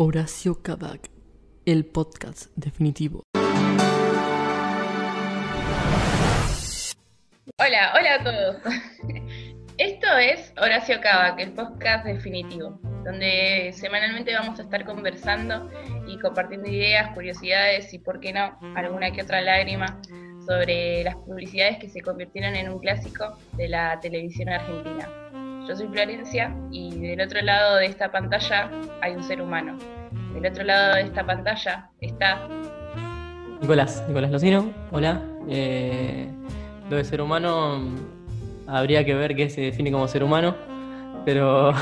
Horacio Kabak, el podcast definitivo. Hola, hola a todos. Esto es Horacio Kabak, el podcast definitivo, donde semanalmente vamos a estar conversando y compartiendo ideas, curiosidades y, por qué no, alguna que otra lágrima sobre las publicidades que se convirtieron en un clásico de la televisión argentina. Yo soy Florencia y del otro lado de esta pantalla hay un ser humano. Del otro lado de esta pantalla está Nicolás, Nicolás Locino, hola. Eh, lo de ser humano habría que ver qué se define como ser humano, pero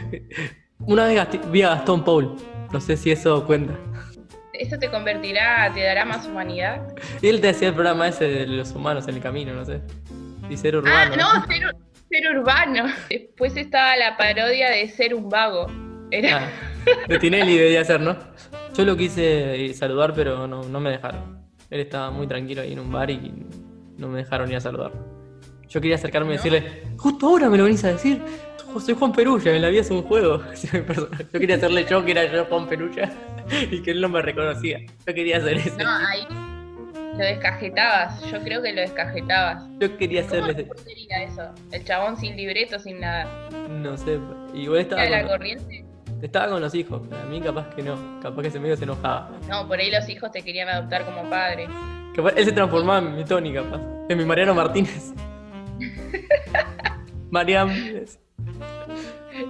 una vez vi a Gastón Paul, no sé si eso cuenta. ¿Esto te convertirá, te dará más humanidad? Él te hacía el programa ese de los humanos en el camino, no sé. Y ser Ah, urbano. no, ser, ser urbano. Después estaba la parodia de ser un vago. Era, Ah, de Tinelli debía ser, ¿no? Yo lo quise saludar, pero no, no me dejaron. Él estaba muy tranquilo ahí en un bar y no me dejaron ir a saludar. Yo quería acercarme y ¿No? decirle, justo ahora me lo venís a decir. Soy Juan Perulla, en la vida es un juego. Yo quería hacerle yo que era yo Juan Perulla y que él no me reconocía. Yo quería hacer eso. no, ahí lo descajetabas. Yo creo que lo descajetabas. Yo quería ¿Cómo hacerle. sería eso? El chabón sin libreto, sin nada. No sé. Igual estaba ¿Era la corriente? estaba con los hijos. pero A mí capaz que no. Capaz que ese medio se enojaba. No, por ahí los hijos te querían adoptar como padre. Capaz- él se transformaba en mi Tony, capaz. En mi Mariano Martínez. Mariam.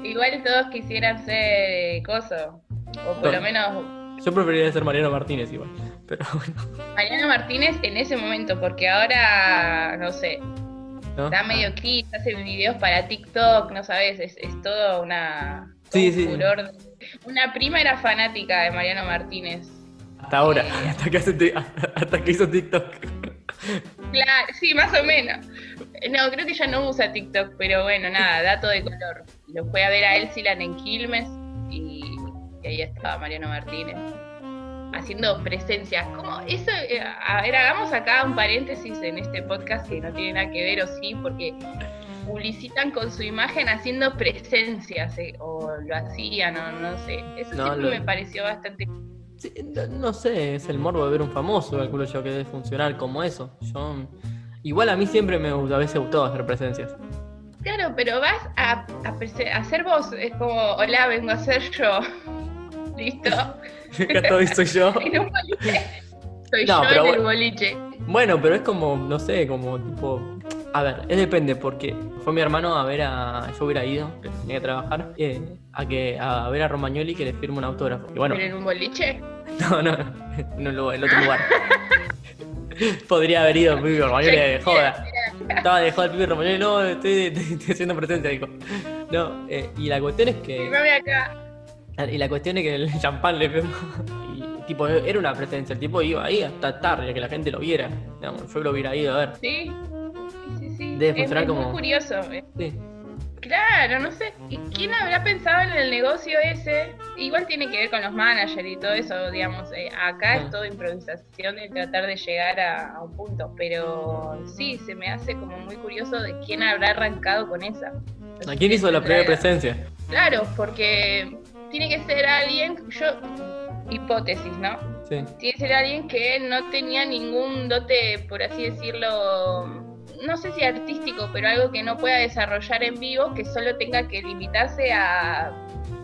Igual todos quisieran ser eh, coso. O por lo menos Yo preferiría ser Mariano Martínez igual. Pero bueno. Mariano Martínez en ese momento, porque ahora, no sé, ¿no? está medio kiss, hace videos para TikTok, no sabes, es, es todo una. Sí, un sí. furor. Una prima era fanática de Mariano Martínez. Hasta ahora. Eh. Hasta que, hace hasta que hizo TikTok. Claro, sí, más o menos. No, creo que ya no usa TikTok, pero bueno, nada, dato de color. Lo fue a ver a Elsilan en Quilmes y, y ahí estaba Mariano Martínez haciendo presencia. ¿Cómo? Eso, eh, a ver, hagamos acá un paréntesis en este podcast que no tiene nada que ver, o sí, porque publicitan con su imagen haciendo presencias, eh, o lo hacían, o no sé. Eso No, siempre lo- me pareció bastante Sí, no, no sé, es el morbo de ver un famoso, calculo yo, que debe funcionar como eso. Yo. Igual a mí siempre me a veces gustó hacer presencias. Claro, pero vas a, a ser vos, es como, hola, vengo a ser yo. Listo. Acá todo soy yo. En un boliche. Soy No, yo pero en el boliche. Bueno, pero es como, no sé, como tipo. A ver, es depende, porque fue mi hermano a ver a. Yo hubiera ido, que tenía que trabajar, eh, a que a ver a Romagnoli que le firme un autógrafo. Y bueno, ¿Pero en un boliche? no, no, no, en el otro lugar. Podría haber ido Pipi Romagnoli de joda. Estaba de joda el Pipi Romagnoli, no, estoy, estoy- estoy haciendo presencia, dijo. No, eh, y la cuestión es que. Firmame acá. Y la cuestión es que el champán le firmó. Y tipo, era una presencia. El tipo iba ahí hasta tarde, a que la gente lo viera. Digamos, yo lo hubiera ido a ver. Sí. Sí, sí. Debe Es- funcionar es muy como- curioso. eh. Sí. Claro, no sé. ¿y ¿Quién habrá pensado en el negocio ese? Igual tiene que ver con los managers y todo eso, digamos. eh, acá Ah. es todo improvisación y tratar de llegar a, a un punto. Pero sí, se me hace como muy curioso de quién habrá arrancado con esa. ¿A quién hizo la primera presencia? Claro, porque tiene que ser alguien, yo, hipótesis, ¿no? Sí. Tiene que ser alguien que no tenía ningún dote, por así decirlo, no sé si artístico, pero algo que no pueda desarrollar en vivo, que solo tenga que limitarse a,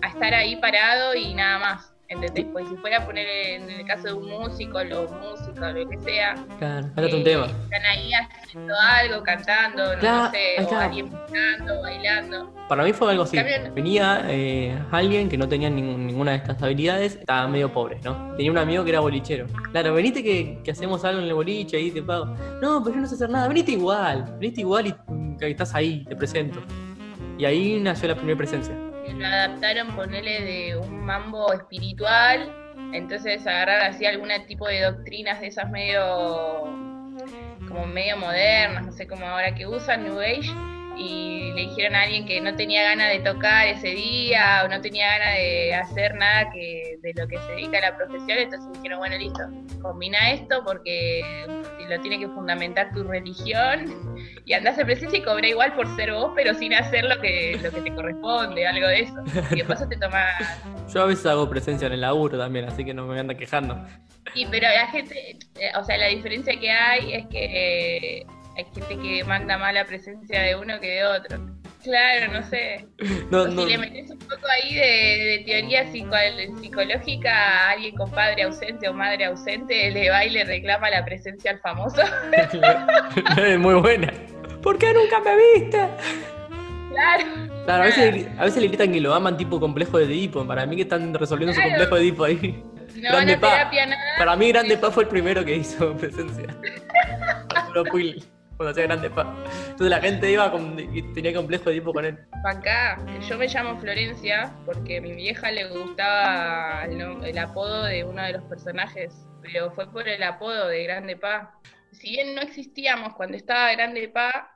a estar ahí parado y nada más. ¿Entendés? Pues si fuera a poner en el caso de un músico, los músicos, lo que sea, Claro, cállate un eh, tema. están ahí haciendo algo, cantando, no Claro, sé, ahí o alguien pintando, bailando. Para mí fue algo así. También- Venía eh, alguien que no tenía ningún- ninguna de estas habilidades, estaba medio pobre, ¿no? Tenía un amigo que era bolichero. Claro, venite que, que hacemos algo en el boliche ahí te pago. No, pero yo no sé hacer nada, venite igual, venite igual y mm, que estás ahí, te presento. Y ahí nació la primera presencia. Lo adaptaron, ponele de un mambo espiritual, entonces agarraron así algún tipo de doctrinas de esas medio como medio modernas, no sé cómo ahora que usan, New Age, y le dijeron a alguien que no tenía ganas de tocar ese día o no tenía ganas de hacer nada que de lo que se dedica a la profesión, entonces dijeron, bueno, listo, combina esto porque lo tiene que fundamentar tu religión y andás en presencia y cobra igual por ser vos, pero sin hacer lo que, lo que te corresponde, algo de eso. Y de paso te. Yo a veces hago presencia en el laburo también, así que no me anda quejando. Sí, pero la gente, eh, o sea, la diferencia que hay es que hay gente que manda más la presencia de uno que de otro. Claro, no sé. No, no, Si le metes un poco ahí de, de teoría psico- psicológica a alguien con padre ausente o madre ausente, le va y le reclama la presencia al famoso. es muy buena. ¿Por qué nunca me viste? claro. Claro, a veces, a veces le gritan que lo aman tipo complejo de Edipo. Para mí que están resolviendo su complejo de Edipo ahí. No Grande a pa. nada. Para mí Grande Pa fue el primero que hizo presencia. Cuando hacía Grande Pa. Entonces la gente iba con, y tenía complejo de Edipo con él. Acá, yo me llamo Florencia porque a mi vieja le gustaba el, apodo de uno de los personajes, pero fue por el apodo de Grande Pa. Si bien no existíamos cuando estaba Grande Pa,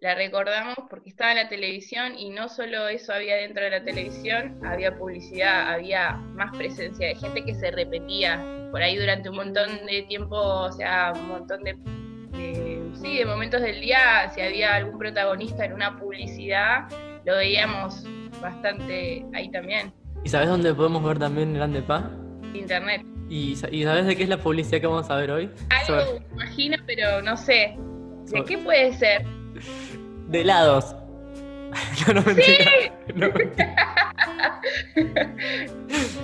la recordamos porque estaba en la televisión y no solo eso había dentro de la televisión, había publicidad, había más presencia de gente que se repetía por ahí durante un montón de tiempo, o sea, un montón de- sí, de momentos del día, si había algún protagonista en una publicidad, lo veíamos bastante ahí también, ¿Y sabes dónde podemos ver también Grande Pa? internet. ¿Y, sa- y sabes de qué es la publicidad que vamos a ver hoy? Algo Sobre- me imagino, pero no sé. ¿De Sobre- qué puede ser? De helados. No, no mentira. No, mentira.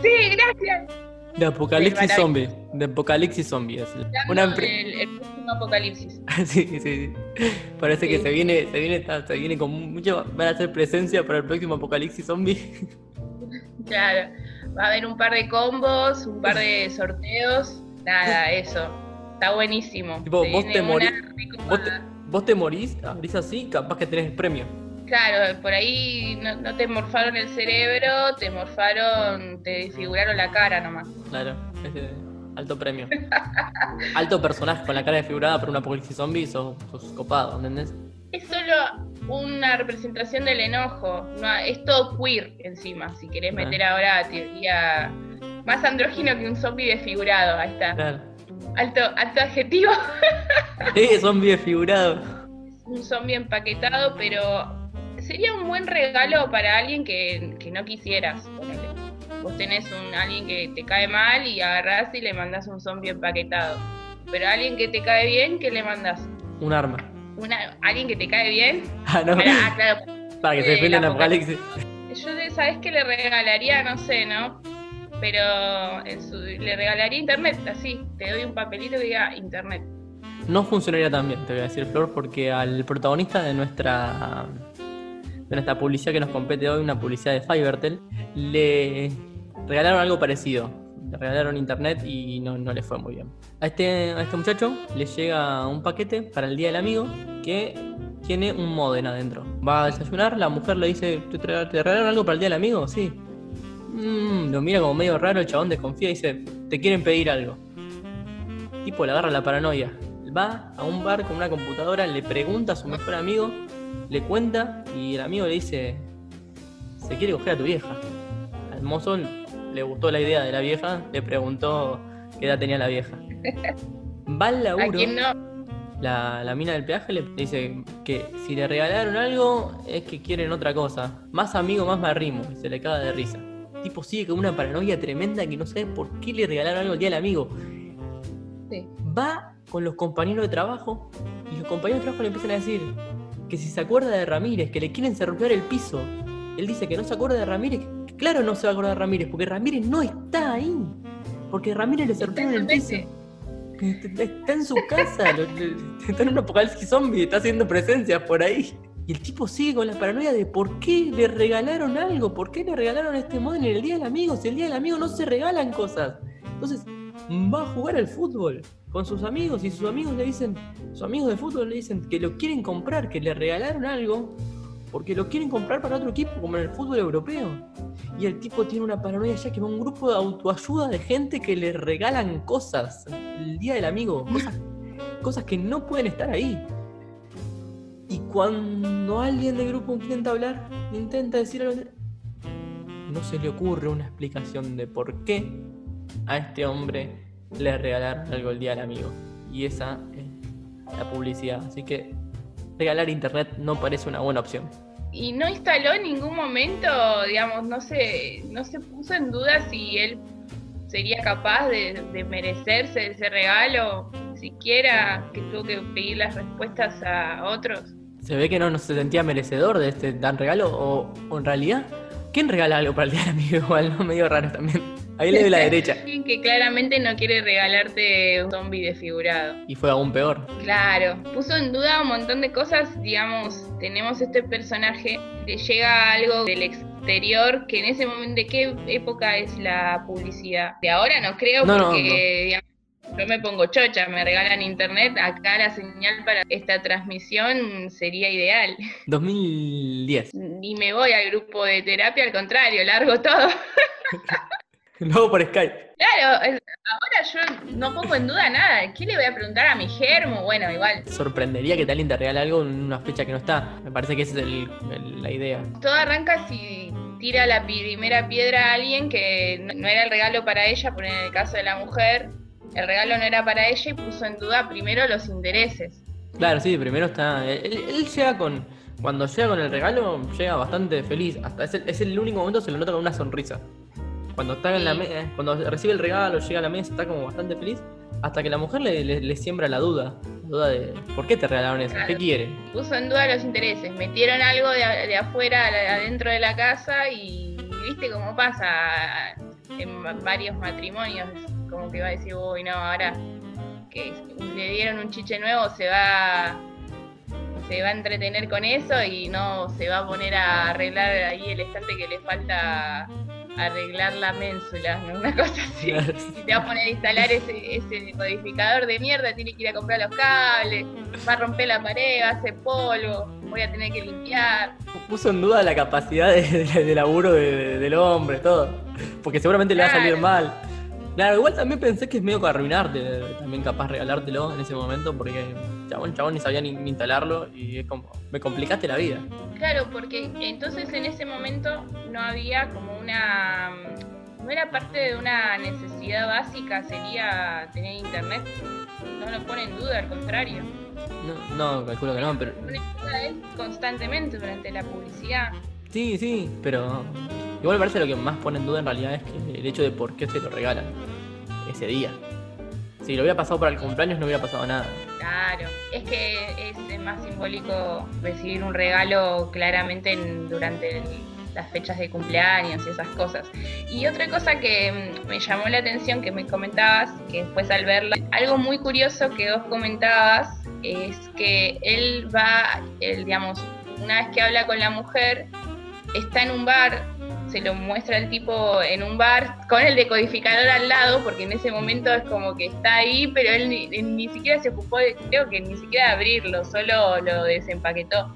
Sí, gracias. De Apocalipsis Sí, Zombie. De Apocalipsis Zombie. Es una el apocalipsis. Sí, sí, sí. Parece que se viene, se viene, se viene con mucho. Van a hacer presencia para el próximo Apocalipsis Zombie. Claro. Va a haber un par de combos, un par de sorteos. Nada, eso. Está buenísimo. Tipo, vos te morís-. Vos te, vos te morís, abrís así, capaz que tenés el premio. Claro, por ahí no, no te morfaron el cerebro, te morfaron, te desfiguraron la cara nomás. Claro, ese alto premio. alto personaje con la cara desfigurada por un apocalipsis zombie, sos, sos copado, ¿entendés? Es solo una representación del enojo, no, es todo queer encima, si querés Ah. meter ahora teoría más andrógino que un zombie desfigurado, ahí está. Claro. Alto, alto adjetivo, Eh, zombie desfigurado. un zombie empaquetado, pero sería un buen regalo para alguien que, que no quisieras. Vos tenés un alguien que te cae mal y agarrás y le mandás un zombie empaquetado. Pero a alguien que te cae bien, ¿qué le mandás? Un arma. Una, ¿Alguien que te cae bien? Ah, no. Para- ah, claro, Para que se defienda el apocalipsis. Yo sabes que le regalaría, no sé, ¿no? Pero en su- le regalaría internet, así. Te doy un papelito que diga internet. No funcionaría tan bien, te voy a decir, Flor, porque al protagonista de nuestra de nuestra publicidad que nos compete hoy, una publicidad de Fivertel, le regalaron algo parecido. Le regalaron internet y no, no le fue muy bien. A este, a este muchacho le llega un paquete para el Día del Amigo que tiene un modem adentro. Va a desayunar, la mujer le dice, ¿te, regalaron algo para el Día del Amigo? Sí. Mm, lo mira como medio raro, el chabón desconfía y dice, te quieren pedir algo. Tipo, le agarra la paranoia. Va a un bar con una computadora, le pregunta a su mejor amigo, le cuenta y el amigo le dice, se quiere coger a tu vieja. Al mozo le gustó la idea de la vieja, le preguntó qué edad tenía la vieja. Va al ¿A laburo, no? la, la mina del peaje le dice que si le regalaron algo es que quieren otra cosa. Más amigo, más me arrimo. Y se le caga de risa. El tipo sigue con una paranoia tremenda que no sabe por qué le regalaron algo el día del amigo Sí. va con los compañeros de trabajo y los compañeros de trabajo le empiezan a decir que si se acuerda de Ramírez, que le quieren cerruchar el piso. Él dice que no se acuerda de Ramírez. Claro, no se va a acordar Ramírez, porque Ramírez no está ahí. Porque Ramírez le cerrucharon el piso. Está en su casa, está en un apocalipsis zombie, está haciendo presencias por ahí. Y el tipo sigue con la paranoia de por qué le regalaron algo, por qué le regalaron este modem en el Día del Amigo, si el Día del Amigo no se regalan cosas. Entonces, va a jugar al fútbol con sus amigos y sus amigos le dicen, sus amigos de fútbol le dicen que lo quieren comprar, que le regalaron algo, porque lo quieren comprar para otro equipo, como en el fútbol europeo. Y el tipo tiene una paranoia ya que va a un grupo de autoayuda de gente que le regalan cosas el día del amigo, cosas, cosas que no pueden estar ahí. Y cuando alguien del grupo intenta hablar, intenta decir algo, no se le ocurre una explicación de por qué a este hombre le regalaron algo el día del amigo. Y esa es la publicidad. Así que regalar internet no parece una buena opción. Y no instaló en ningún momento, digamos, no se, no se puso en duda si él sería capaz de, de merecerse ese regalo, siquiera que tuvo que pedir las respuestas a otros. Se ve que no, no se sentía merecedor de este tan regalo, o, o en realidad, ¿quién regala algo para el día del amigo igual? ¿no? Medio raro también. Ahí le doy la derecha. Alguien que claramente no quiere regalarte un zombie desfigurado. Y fue aún peor. Claro, puso en duda un montón de cosas, digamos, tenemos este personaje, le llega algo del exterior, que en ese momento, ¿de qué época es la publicidad? De ahora no creo, No, no, porque digamos, yo me pongo chocha, me regalan internet, acá la señal para esta transmisión sería ideal. 2010. Ni me voy al grupo de terapia, al contrario, largo todo. Luego por Skype. Claro, ahora yo no pongo en duda nada. ¿Qué le voy a preguntar a mi germo? Bueno, igual. Sorprendería que alguien te regale algo en una fecha que no está. Me parece que esa es el- el- la idea. Todo arranca si tira la primera piedra a alguien que no no era el regalo para ella, por en el caso de la mujer, el regalo no era para ella y puso en duda primero los intereses. Claro, sí, primero está. Él, él llega con. Cuando llega con el regalo, llega bastante feliz. Hasta es el, es el único momento que se lo nota con una sonrisa. Cuando está en la eh, cuando recibe el regalo, llega a la mesa, está como bastante feliz. Hasta que la mujer le, le- le siembra la duda. La duda de ¿por qué te regalaron eso? ¿Qué quiere? Puso en duda los intereses. Metieron algo de, afuera adentro de la casa y viste cómo pasa en va- varios matrimonios. Como que va a decir, uy, no, ahora que le dieron un chiche nuevo se va se va a entretener con eso y no se va a poner a arreglar ahí el estante que le falta arreglar la ménsula, ¿no? una cosa así. Y te va a poner a instalar ese, ese codificador de mierda, tiene que ir a comprar los cables, va a romper la pared, va a hacer polvo, voy a tener que limpiar. Puso en duda la capacidad de, de- de laburo de- de- del hombre, todo. Porque seguramente le va a salir mal. Claro, igual también pensé que es medio para arruinarte, también capaz regalártelo en ese momento, porque chabón, chabón ni sabía ni, ni instalarlo y es como, me complicaste la vida. Claro, porque entonces en ese momento no había como una... No era parte de una necesidad básica, sería tener internet. No lo pone en duda, al contrario. No, no, calculo que no, pero Lo pone en duda él constantemente durante la publicidad. Sí, sí, pero igual parece lo que más pone en duda en realidad es que el hecho de por qué se lo regalan ese día. Si lo hubiera pasado para el cumpleaños no hubiera pasado nada. Claro, es que es más simbólico recibir un regalo claramente en- durante el- las fechas de cumpleaños y esas cosas. Y otra cosa que mm, me llamó la atención que me comentabas, que después al verla, algo muy curioso que vos comentabas es que él va, él, digamos, una vez que habla con la mujer, está en un bar, se lo muestra el tipo en un bar con el decodificador al lado, porque en ese momento es como que está ahí, pero él ni, ni siquiera se ocupó, de, creo que ni siquiera de abrirlo, solo lo desempaquetó.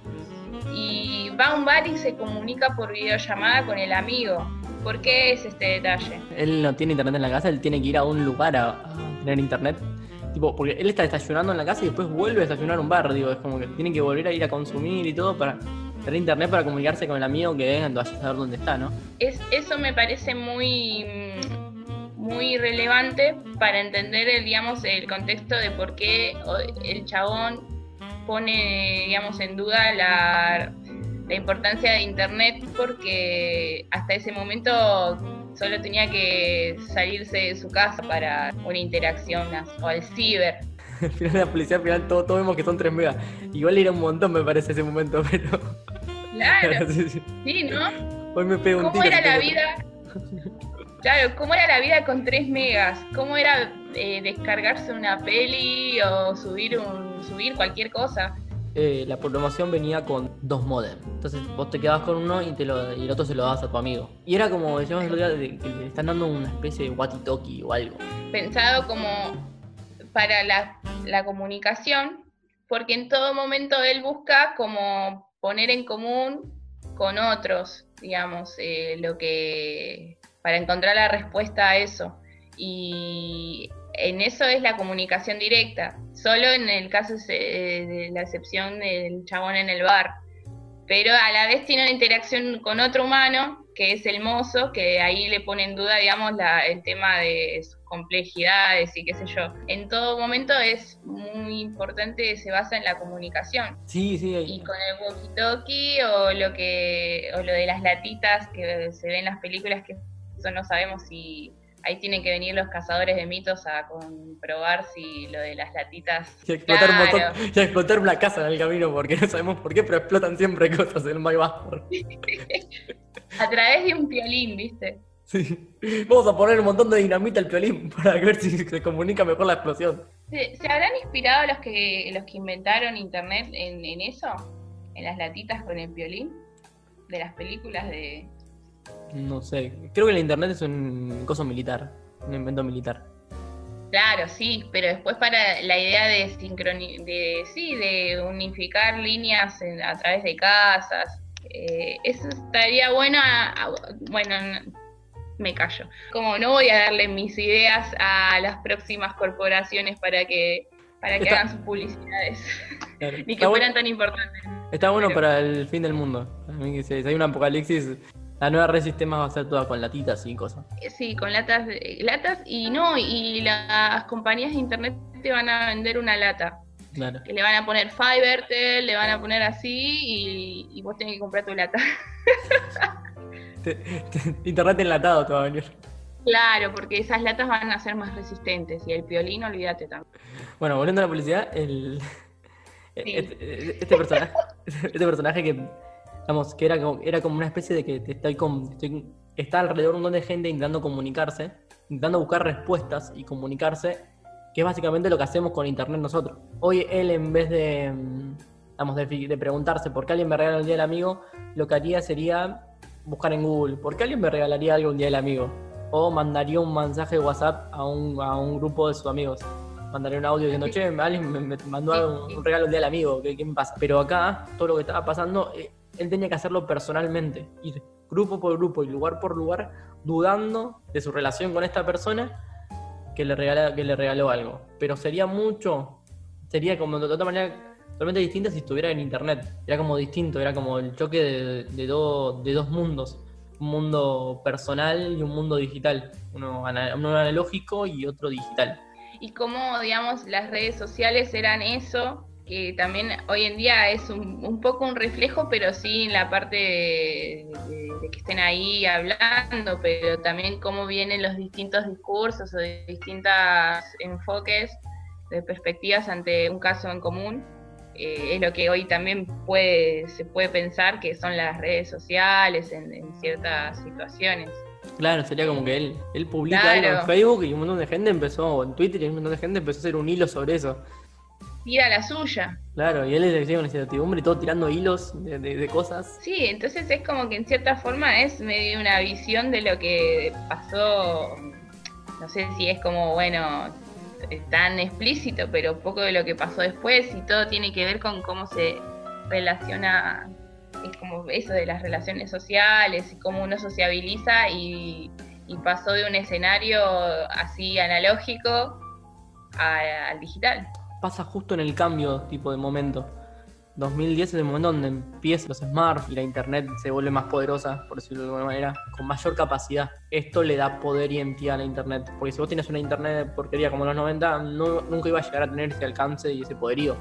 Y va a un bar y se comunica por videollamada con el amigo. ¿Por qué es este detalle? Él no tiene internet en la casa, él tiene que ir a un lugar a, a tener internet. Tipo, porque él está desayunando en la casa y después vuelve a desayunar a un bar, digo, es como que tiene que volver a ir a consumir y todo para internet para comunicarse con el amigo que venga, a saber dónde está, ¿no? Es, eso me parece muy, muy relevante para entender el, digamos, el contexto de por qué el chabón pone digamos, en duda la, la importancia de Internet porque hasta ese momento solo tenía que salirse de su casa para una interacción o al ciber. Al final de la publicidad, al final todos todo vemos que son 3 megas. Igual era un montón, me parece, ese momento, pero. Claro, sí, sí. sí, ¿no? Hoy me pego un ¿Cómo tiro. era la vida? Claro, ¿cómo era la vida con 3 megas? ¿Cómo era eh, descargarse una peli o subir un subir cualquier cosa? Eh, la promoción venía con dos modems. Entonces vos te quedabas con uno y, te lo, y el otro se lo dabas a tu amigo. Y era como decíamos el otro día, que le están dando una especie de walkie-talkie o algo. Pensado como para la, la comunicación, porque en todo momento él busca como poner en común con otros, digamos, eh, lo que para encontrar la respuesta a eso. Y en eso es la comunicación directa, solo en el caso eh, de la excepción del chabón en el bar. Pero a la vez tiene una interacción con otro humano, que es el mozo, que ahí le pone en duda, digamos, la- el tema de su complejidades y qué sé yo. En todo momento es muy importante, se basa en la comunicación. Sí, sí. Y con el walkie-talkie o lo que o lo de las latitas que se ven en las películas que eso no sabemos si ahí tienen que venir los cazadores de mitos a comprobar si lo de las latitas. Y explotar, y explotar una casa en el camino, porque no sabemos por qué, pero explotan siempre cosas en My a través de un violín, ¿viste? Sí. Vamos a poner un montón de dinamita al violín para ver si se comunica mejor la explosión. ¿Se, habrán inspirado los que los que inventaron internet en, en eso? ¿En las latitas con el violín? De las películas de, no sé. Creo que el internet es un coso militar, un invento militar. Claro, sí, pero después para la idea de sincronizar, de, sí, de unificar líneas a través de casas, eh, eso estaría bueno. bueno, me callo. Como no voy a darle mis ideas a las próximas corporaciones para que para que hagan sus publicidades, ni que fueran tan importantes. Está bueno para el fin del mundo. A mí, si hay un apocalipsis, la nueva red sistema va a ser toda con latitas y cosas. Sí, con latas, latas y no, y las compañías de internet te van a vender una lata. Claro. Que le van a poner Fivertel, le van a poner así y, vos tenés que comprar tu lata. internet enlatado te va a venir. Claro, porque esas latas van a ser más resistentes y el piolín, olvídate también. Bueno, volviendo a la publicidad, el, este, este, personaje, este personaje que que era como, era como una especie de que estoy con, está alrededor un montón de gente intentando comunicarse, intentando buscar respuestas y comunicarse, que es básicamente lo que hacemos con internet nosotros. Hoy él en vez de, vamos, de, preguntarse por qué alguien me regala un día del amigo, lo que haría sería buscar en Google, ¿por qué alguien me regalaría algo un día del amigo? O mandaría un mensaje de WhatsApp a un, a un grupo de sus amigos mandaría un audio diciendo, che, alguien me, mandó un, regalo un día del amigo, ¿qué, ¿qué, me pasa? Pero acá, todo lo que estaba pasando, eh, él tenía que hacerlo personalmente, ir grupo por grupo y lugar por lugar, dudando de su relación con esta persona que le, regala, que le regaló algo. Pero sería mucho, sería como de otra manera totalmente distinta si estuviera en internet. Era como distinto, era como el choque de, de, de dos mundos. Un mundo personal y un mundo digital. Uno, uno analógico y otro digital. Y cómo, digamos, las redes sociales eran eso que también hoy en día es un, poco un reflejo, pero sí en la parte de, que estén ahí hablando, pero también cómo vienen los distintos discursos o de distintos enfoques de perspectivas ante un caso en común. Eh, es lo que hoy también puede, se puede pensar que son las redes sociales en, ciertas situaciones. Claro, sería como que él, él publica algo en Facebook y un montón de gente empezó, o en Twitter y un montón de gente empezó a hacer un hilo sobre eso tira la suya. Claro, y él le decía una incertidumbre y todo tirando hilos de, cosas. Sí, entonces es como que en cierta forma es medio una visión de lo que pasó. No sé si es como, bueno, tan explícito, pero poco de lo que pasó después y todo tiene que ver con cómo se relaciona, es como eso de las relaciones sociales y cómo uno sociabiliza y, pasó de un escenario así analógico al digital pasa justo en el cambio tipo de momento. 2010 es el momento donde empiezan los smarts y la internet se vuelve más poderosa, por decirlo de alguna manera, con mayor capacidad. Esto le da poder y entidad a la internet, porque si vos tienes una internet de porquería como los 90, no, nunca iba a llegar a tener ese alcance y ese poderío.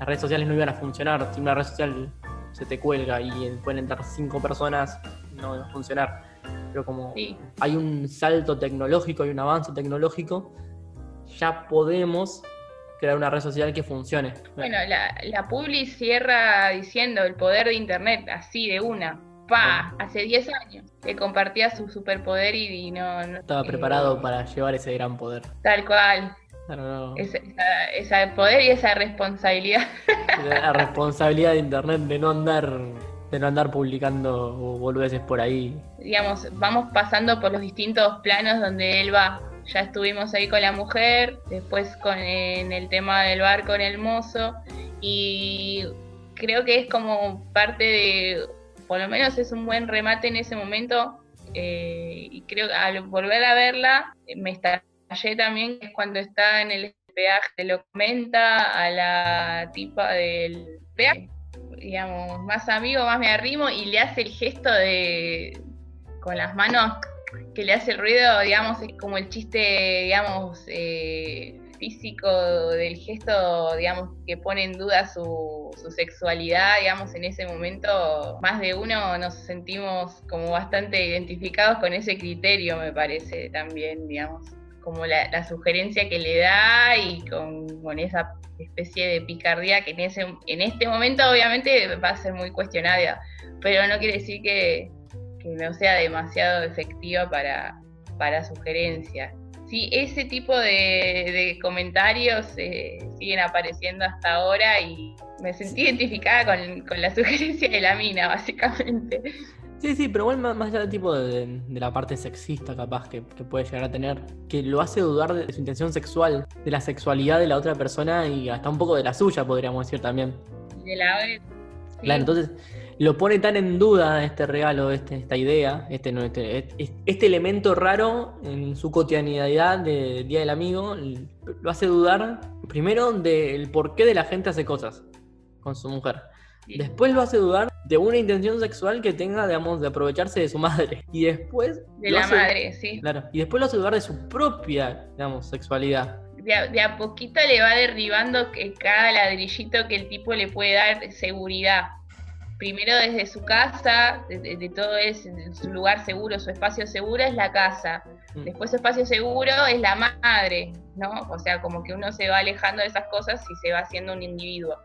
Las redes sociales no iban a funcionar, si una red social se te cuelga y pueden entrar cinco personas, no va a funcionar. Pero como hay un salto tecnológico, hay un avance tecnológico, ya podemos crear una red social que funcione. Bueno, la, la Publi cierra diciendo el poder de Internet, así de una. Pa, hace 10 años que compartía su superpoder y, no, Estaba preparado para llevar ese gran poder. Tal cual. Ese poder y esa responsabilidad. La responsabilidad de internet de no andar de no andar publicando boludeces por ahí. Digamos, vamos pasando por los distintos planos donde él va ya estuvimos ahí con la mujer, después con en el tema del bar con el mozo y creo que es como parte de, por lo menos es un buen remate en ese momento eh, y creo que al volver a verla me estallé también que es cuando está en el peaje, lo comenta a la tipa del peaje, digamos, más amigo, más me arrimo y le hace el gesto de con las manos que le hace ruido, digamos, es como el chiste, digamos, eh, físico del gesto, digamos, que pone en duda su, su, sexualidad, digamos, en ese momento, más de uno nos sentimos como bastante identificados con ese criterio, me parece también, digamos, como la, sugerencia que le da y con, con, esa especie de picardía que en, ese, en este momento obviamente va a ser muy cuestionada, pero no quiere decir que, que no sea demasiado efectiva para, para sugerencias sí, ese tipo de, comentarios eh, siguen apareciendo hasta ahora y me sentí identificada con, la sugerencia de la mina, básicamente. Sí, sí, pero igual más, allá del tipo de, la parte sexista capaz que, puede llegar a tener, que lo hace dudar de su intención sexual, de la sexualidad de la otra persona y hasta un poco de la suya, podríamos decir también. De la Claro, entonces lo pone tan en duda este regalo, este, esta idea, este, este, este, elemento raro en su cotidianidad de Día del Amigo, lo hace dudar primero del por qué de la gente hace cosas con su mujer. Después lo hace dudar de una intención sexual que tenga, digamos, de aprovecharse de su madre. Y después... De la madre, sí. Claro. Y después lo hace dudar de su propia, digamos, sexualidad. De a, de a, poquito le va derribando que cada ladrillito que el tipo le puede dar seguridad primero desde su casa, de, todo es su lugar seguro, su espacio seguro es la casa. Mm. Después su espacio seguro es la madre, ¿no? O sea, como que uno se va alejando de esas cosas y se va haciendo un individuo.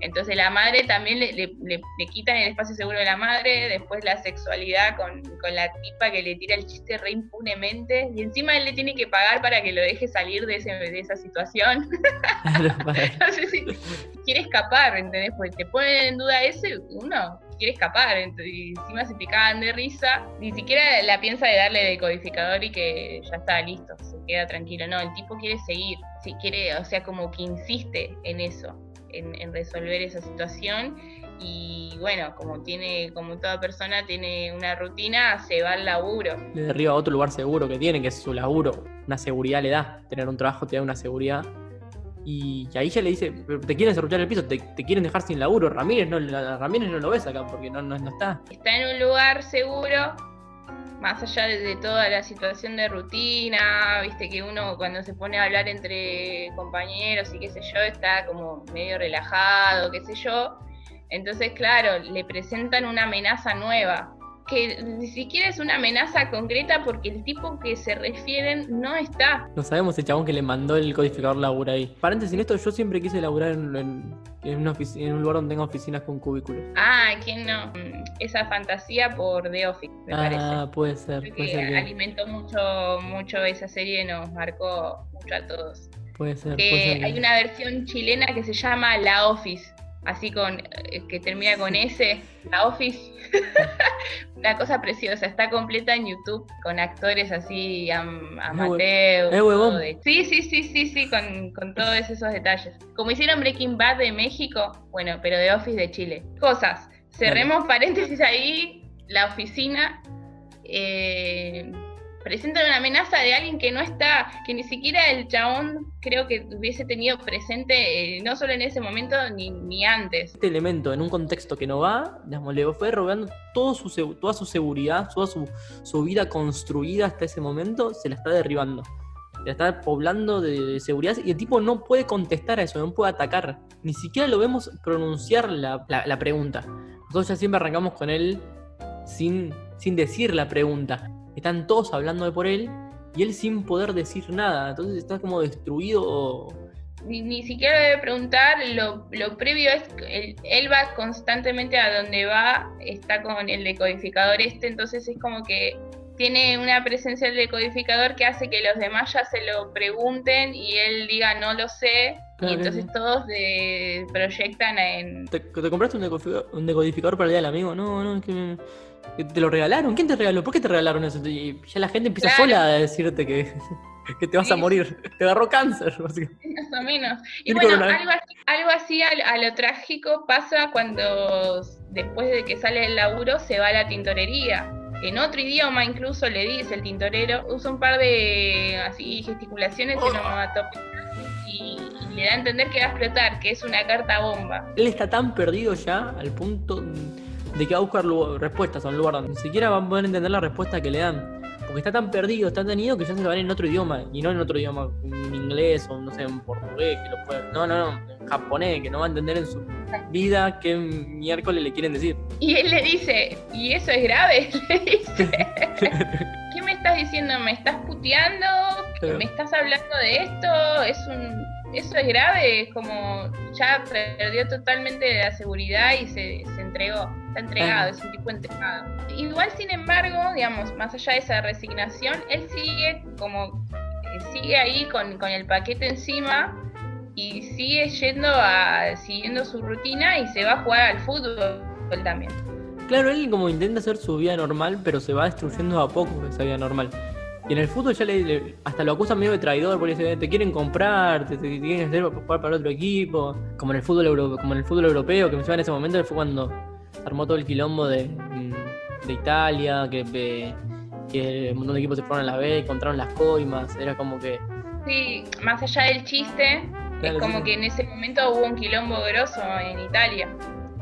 Entonces la madre también le, le, quitan el espacio seguro de la madre, después la sexualidad con, la tipa que le tira el chiste re impunemente, y encima él le tiene que pagar para que lo deje salir de, ese, de esa situación. no sé si quiere escapar, ¿entendés? Porque te ponen en duda eso uno quiere escapar, y encima se picaban de risa, ni siquiera la piensa de darle decodificador y que ya está listo, se queda tranquilo, no, el tipo quiere seguir, si quiere, o sea, como que insiste en eso en, resolver esa situación y bueno, como tiene, como toda persona tiene una rutina, se va al laburo. Le derriba a otro lugar seguro que tiene, que es su laburo. Una seguridad le da. Tener un trabajo te da una seguridad. Y, ahí ya le dice, te quieren cerruchar el piso, te, quieren dejar sin laburo. Ramírez no, Ramírez no lo ves acá porque no, no, no está. Está en un lugar seguro, más allá de, toda la situación de rutina, viste que uno cuando se pone a hablar entre compañeros y qué sé yo, está como medio relajado, qué sé yo. Entonces, claro, le presentan una amenaza nueva, que ni siquiera es una amenaza concreta porque el tipo que se refieren no está. No sabemos el chabón que le mandó el codificador labura ahí. Paréntesis, en esto yo siempre quise laburar en, en, un lugar donde tenga oficinas con cubículos. Ah, ¿quién no? Esa fantasía por The Office, me ah, parece. Ah, puede ser. Puede alimentó mucho, mucho esa serie, nos marcó mucho a todos. Puede ser. Hay una versión chilena que se llama La Office así con eh, que termina con S, la Office. Una cosa preciosa, está completa en YouTube con actores así amateur. Eh, sí, sí, sí, sí, sí, con, con, todos esos detalles. Como hicieron Breaking Bad de México, bueno, pero de Office de Chile. Cosas. Cerremos paréntesis ahí, la oficina. Eh, presentan una amenaza de alguien que no está, que ni siquiera el chabón creo que hubiese tenido presente, eh, no solo en ese momento, ni, ni, antes. Este elemento en un contexto que no va, le fue robando toda su seguridad, toda su, su vida construida hasta ese momento, se la está derribando. Se la está poblando de, seguridad y el tipo no puede contestar a eso, no puede atacar. Ni siquiera lo vemos pronunciar la, la, pregunta. Nosotros ya siempre arrancamos con él sin, sin decir la pregunta están todos hablando de por él y él sin poder decir nada. Entonces está como destruido. Ni, siquiera debe preguntar, lo, previo es que él, va constantemente a donde va, está con el decodificador este, entonces es como que tiene una presencia del decodificador que hace que los demás ya se lo pregunten y él diga no lo sé, y entonces todos proyectan en... ¿Te, compraste un decodificador, para el día del amigo? No, no, es que ¿Te lo regalaron? ¿Quién te regaló? ¿Por qué te regalaron eso? Y ya la gente empieza sola a decirte que, que te vas a morir. Te agarró cáncer, básicamente. Más o menos. Y bueno, algo así, a, lo trágico pasa cuando después de que sale del laburo se va a la tintorería. En otro idioma incluso le dice el tintorero, usa un par de así gesticulaciones oh. y, y le da a entender que va a explotar, que es una carta bomba. Él está tan perdido ya al punto de que va a buscar respuestas a un lugar donde ni siquiera van a poder entender la respuesta que le dan. Porque está tan perdido, está tan ido que ya se van en otro idioma. Y no en otro idioma, en inglés o no sé, en portugués, que lo puede. No, no, no, en japonés, que no va a entender en su vida qué miércoles le quieren decir. Y él le dice, ¿y eso es grave? Le dice. ¿Qué me estás diciendo? ¿Me estás puteando? ¿Me estás hablando de esto? Es un eso es grave, es como ya perdió totalmente la seguridad y se, se entregó, está entregado, es un tipo entregado. Igual, sin embargo, digamos, más allá de esa resignación, él sigue como, eh, sigue ahí con, con el paquete encima y sigue yendo a, siguiendo su rutina y se va a jugar al fútbol también. Claro, él como intenta hacer su vida normal, pero se va destruyendo a poco esa vida normal. Y en el fútbol ya le, hasta lo acusan medio de traidor porque dice, te quieren comprar, te, quieren hacer jugar para otro equipo. Como en el fútbol euro, como en el fútbol europeo, que me en ese momento fue cuando se armó todo el quilombo de, de Italia, que, que un montón de equipos se fueron a la B, encontraron las coimas, era como que. Sí, más allá del chiste, es como que en ese momento hubo un quilombo grosso en Italia.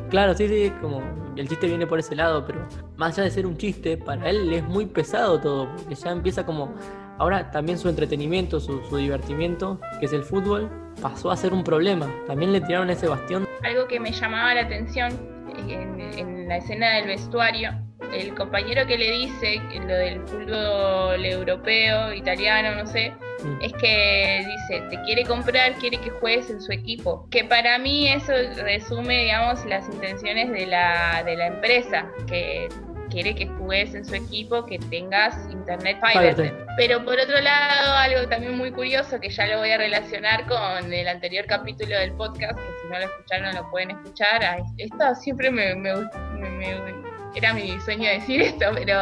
Claro, sí, sí, como el chiste viene por ese lado, pero más allá de ser un chiste, para él es muy pesado todo, porque ya empieza como, ahora también su entretenimiento, su, divertimiento, que es el fútbol, pasó a ser un problema. También le tiraron ese bastión. Algo que me llamaba la atención en, en la escena del vestuario, el compañero que le dice lo del fútbol europeo, italiano, no sé, Mm. es que dice, te quiere comprar, quiere que juegues en su equipo. Que para mí eso resume, digamos, las intenciones de la, de la empresa, que quiere que juegues en su equipo, que tengas internet fiber. Pero por otro lado, algo también muy curioso, que ya lo voy a relacionar con el anterior capítulo del podcast, que si no lo escucharon lo pueden escuchar. esto siempre me, me, me era mi sueño decir esto, pero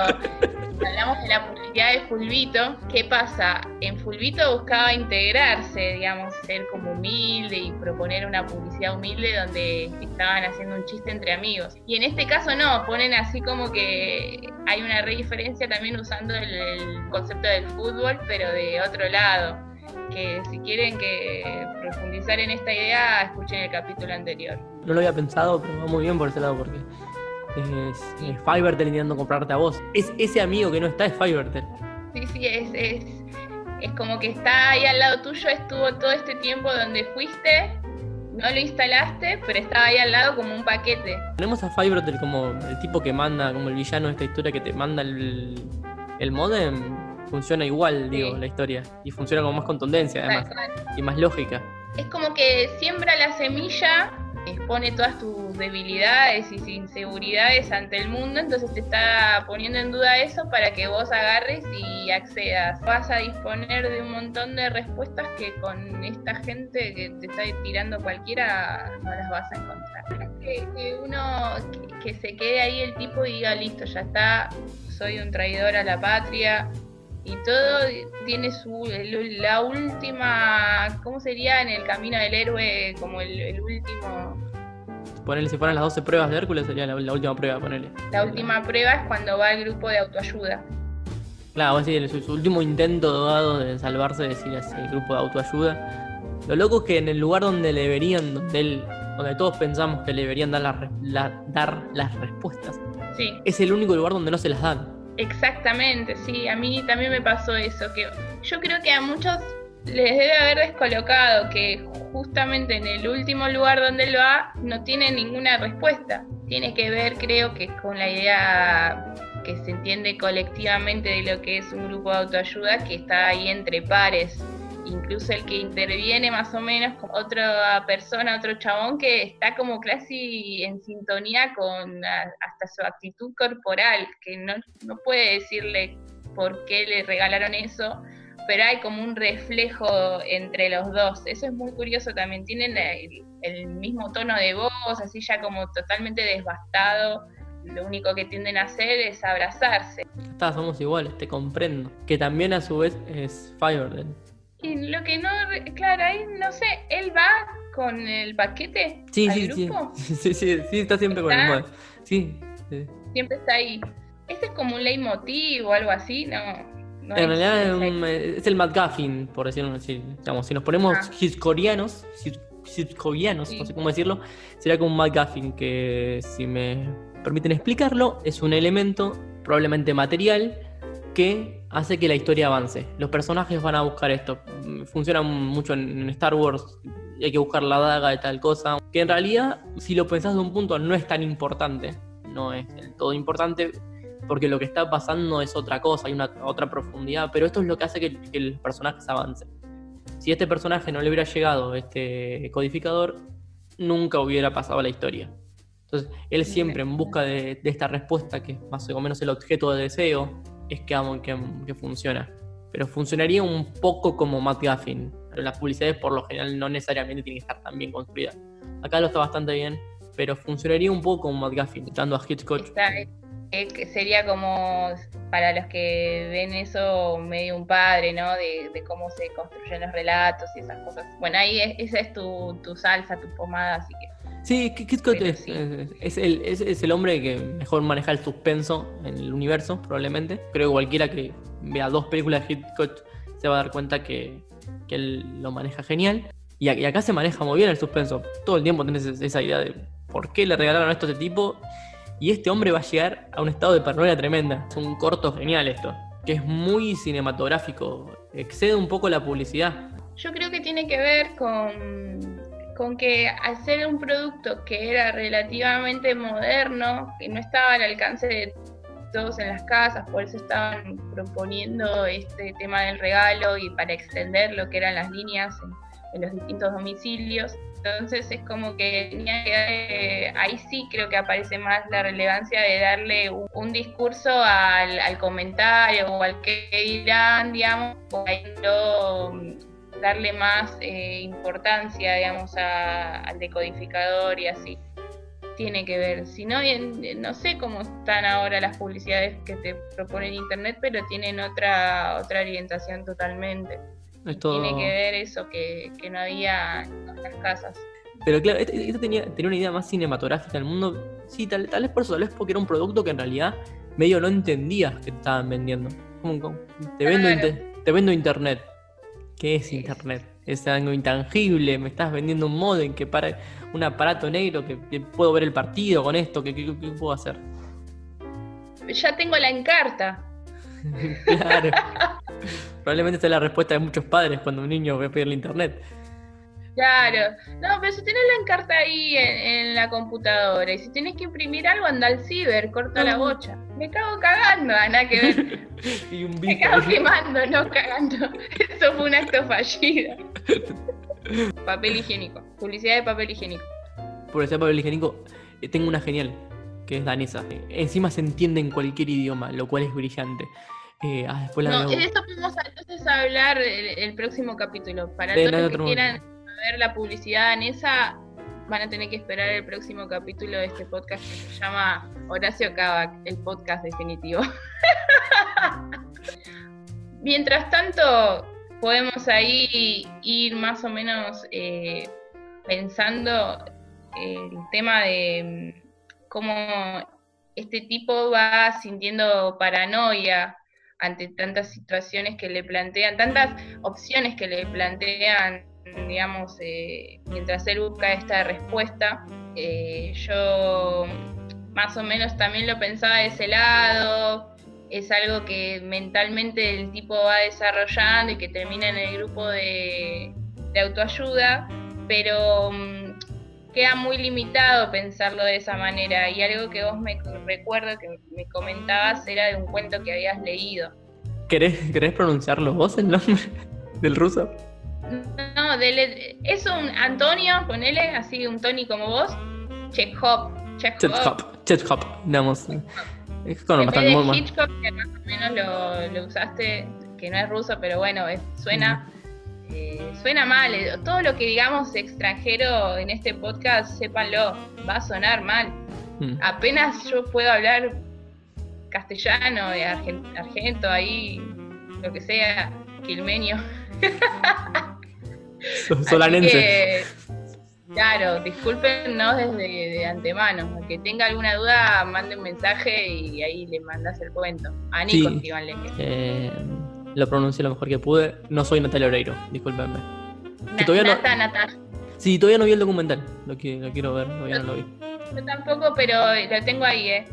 hablamos de la publicidad de Fulvito, ¿qué pasa? En Fulvito buscaba integrarse, digamos, ser como humilde y proponer una publicidad humilde donde estaban haciendo un chiste entre amigos. Y en este caso no, ponen así como que hay una re diferencia también usando el, concepto del fútbol, pero de otro lado. Que si quieren que profundizar en esta idea, escuchen el capítulo anterior. No lo había pensado, pero va muy bien por ese lado porque es, es Fivertel intentando comprarte a vos. Es ese amigo que no está, es Fivertel. Sí, sí, es, es, es como que está ahí al lado tuyo, estuvo todo este tiempo donde fuiste, no lo instalaste, pero estaba ahí al lado como un paquete. Tenemos a Fivertel como el tipo que manda, como el villano de esta historia que te manda el, el modem. Funciona igual, digo, la historia. Y funciona con más contundencia, además. Y más lógica. Es como que siembra la semilla expone todas tus debilidades y inseguridades ante el mundo, entonces te está poniendo en duda eso para que vos agarres y accedas. Vas a disponer de un montón de respuestas que con esta gente que te está tirando cualquiera no las vas a encontrar. Que, que uno que, se quede ahí el tipo y diga, listo, ya está, soy un traidor a la patria, y todo tiene su la última cómo sería en el camino del héroe como el, último. Ponerle si fueran las 12 pruebas de Hércules sería la, última prueba ponerle la última prueba es cuando va el grupo de autoayuda. Claro a decir su, último intento dado de salvarse decir el grupo de autoayuda. Lo loco es que en el lugar donde le deberían donde donde todos pensamos que le deberían dar las, dar las respuestas sí. es el único lugar donde no se las dan Exactamente, sí, a mí también me pasó eso, que yo creo que a muchos les debe haber descolocado que justamente en el último lugar donde lo va no tiene ninguna respuesta. Tiene que ver, creo que con la idea que se entiende colectivamente de lo que es un grupo de autoayuda que está ahí entre pares incluso el que interviene más o menos con otra persona, otro chabón que está como casi en sintonía con hasta su actitud corporal, que no, no puede decirle por qué le regalaron eso, pero hay como un reflejo entre los dos. Eso es muy curioso también. Tienen el, mismo tono de voz, así ya como totalmente desbastado. Lo único que tienden a hacer es abrazarse. Está, iguales, te comprendo. Que también a su vez es Fire y lo que no, claro, ahí no sé, él va con el paquete sí, sí, grupo. Sí. sí, sí, sí, está siempre con el mod. Sí, Siempre está ahí. Ese es como un leitmotiv o algo así, no. en realidad es, el McGuffin, por decirlo así. Digamos, si nos ponemos ah. hiscorianos, hiscorianos, no sé cómo decirlo, sería como un McGuffin que, si me permiten explicarlo, es un elemento probablemente material que hace que la historia avance. Los personajes van a buscar esto. Funciona mucho en Star Wars. Hay que buscar la daga de tal cosa. Que en realidad, si lo pensás de un punto, no es tan importante. No es del todo importante porque lo que está pasando es otra cosa, hay una otra profundidad. Pero esto es lo que hace que, que los personajes avancen. Si este personaje no le hubiera llegado este codificador, nunca hubiera pasado la historia. Entonces, él siempre en busca de, esta respuesta, que más o menos el objeto de deseo, es que, que, que funciona. Pero funcionaría un poco como Matt Gaffin. Pero las publicidades por lo general no necesariamente tienen que estar tan bien construidas. Acá lo está bastante bien, pero funcionaría un poco como Matt Gaffin, dando a Hitchcock. Eh, sería como para los que ven eso medio un padre, ¿no? De, cómo se construyen los relatos y esas cosas. Bueno, ahí esa es tu, tu salsa, tu pomada, así que Sí, Kit es, es, el, es, el, hombre que mejor maneja el suspenso en el universo, probablemente. Creo que cualquiera que vea dos películas de Hitchcock se va a dar cuenta que, que él lo maneja genial. Y, acá se maneja muy bien el suspenso. Todo el tiempo tienes esa idea de por qué le regalaron esto a este tipo. Y este hombre va a llegar a un estado de paranoia tremenda. Es un corto genial esto, que es muy cinematográfico. Excede un poco la publicidad. Yo creo que tiene que ver con con que hacer un producto que era relativamente moderno, que no estaba al alcance de todos en las casas, por eso estaban proponiendo este tema del regalo y para extender lo que eran las líneas en, los distintos domicilios. Entonces es como que tenía que eh, ahí sí creo que aparece más la relevancia de darle un, discurso al, comentario o al que dirán, digamos, ahí darle más eh, importancia, digamos, al decodificador y así. Tiene que ver. Si no, no sé cómo están ahora las publicidades que te proponen Internet, pero tienen otra, otra orientación totalmente. Tiene que ver eso que, no había en las casas. Pero claro, esto este tenía, tenía una idea más cinematográfica del mundo. Sí, tal, tal vez por eso, tal vez porque era un producto que en realidad medio no entendías que te estaban vendiendo. Como, te, vendo, te vendo internet. ¿Qué es Internet? Es algo intangible, me estás vendiendo un modem que para un aparato negro que, puedo ver el partido con esto, ¿qué, puedo hacer? Ya tengo la encarta. claro. Probablemente esa es la respuesta de muchos padres cuando un niño ve pedirle internet. Claro, no, pero si tenés la encarta ahí en, la computadora y si tenés que imprimir algo, anda al ciber, corta la bocha. Me cago cagando, nada que ver. y un Me cago quemando, no cagando. Eso fue un acto fallido. papel higiénico, publicidad de papel higiénico. Publicidad de papel higiénico, eh, tengo una genial, que es danesa. Encima se entiende en cualquier idioma, lo cual es brillante. Eh, ah, después la no, de eso vamos a entonces a hablar el, próximo capítulo. Para todos los que quieran ver la publicidad en esa, van a tener que esperar el próximo capítulo de este podcast que se llama Horacio Kavak, el podcast definitivo. Mientras tanto, podemos ahí ir más o menos eh, pensando el tema de mm, cómo este tipo va sintiendo paranoia ante tantas situaciones que le plantean, tantas opciones que le plantean digamos, eh, mientras él busca esta respuesta, eh, yo más o menos también lo pensaba de ese lado, es algo que mentalmente el tipo va desarrollando y que termina en el grupo de, autoayuda, pero mm, queda muy limitado pensarlo de esa manera y algo que vos me recuerdo que me comentabas era de un cuento que habías leído. ¿Querés, ¿querés pronunciarlo vos el nombre del ruso? No, es un Antonio, ponele, así un Tony como vos, Chekhov. Chekhov, Chekhov, digamos. Es con bastante muy Hitchcock, que más o menos lo, lo, usaste, que no es ruso, pero bueno, suena, eh, suena mal. Todo lo que digamos extranjero en este podcast, sépanlo, va a sonar mal. Mm. Apenas yo puedo hablar castellano, de argento, ahí, lo que sea, quilmenio. Solanense. Claro, discúlpenos desde de antemano. Que tenga alguna duda, mande un mensaje y ahí le mandas el cuento. A Nico sí, eh, lo pronuncié lo mejor que pude. No soy Natalia Oreiro, discúlpenme. todavía Nata, no... Sí, todavía no vi el documental. Lo, quiero ver, todavía no lo vi. Yo tampoco, pero lo tengo ahí, ¿eh?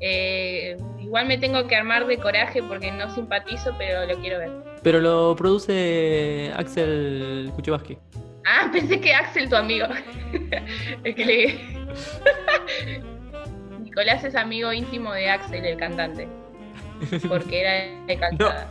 eh Igual me tengo que armar de coraje porque no simpatizo, pero lo quiero ver. Pero lo produce Axel Kuchevaski. Ah, pensé que Axel, tu amigo. es que le... Nicolás es amigo íntimo de Axel, el cantante. Porque era de calzada.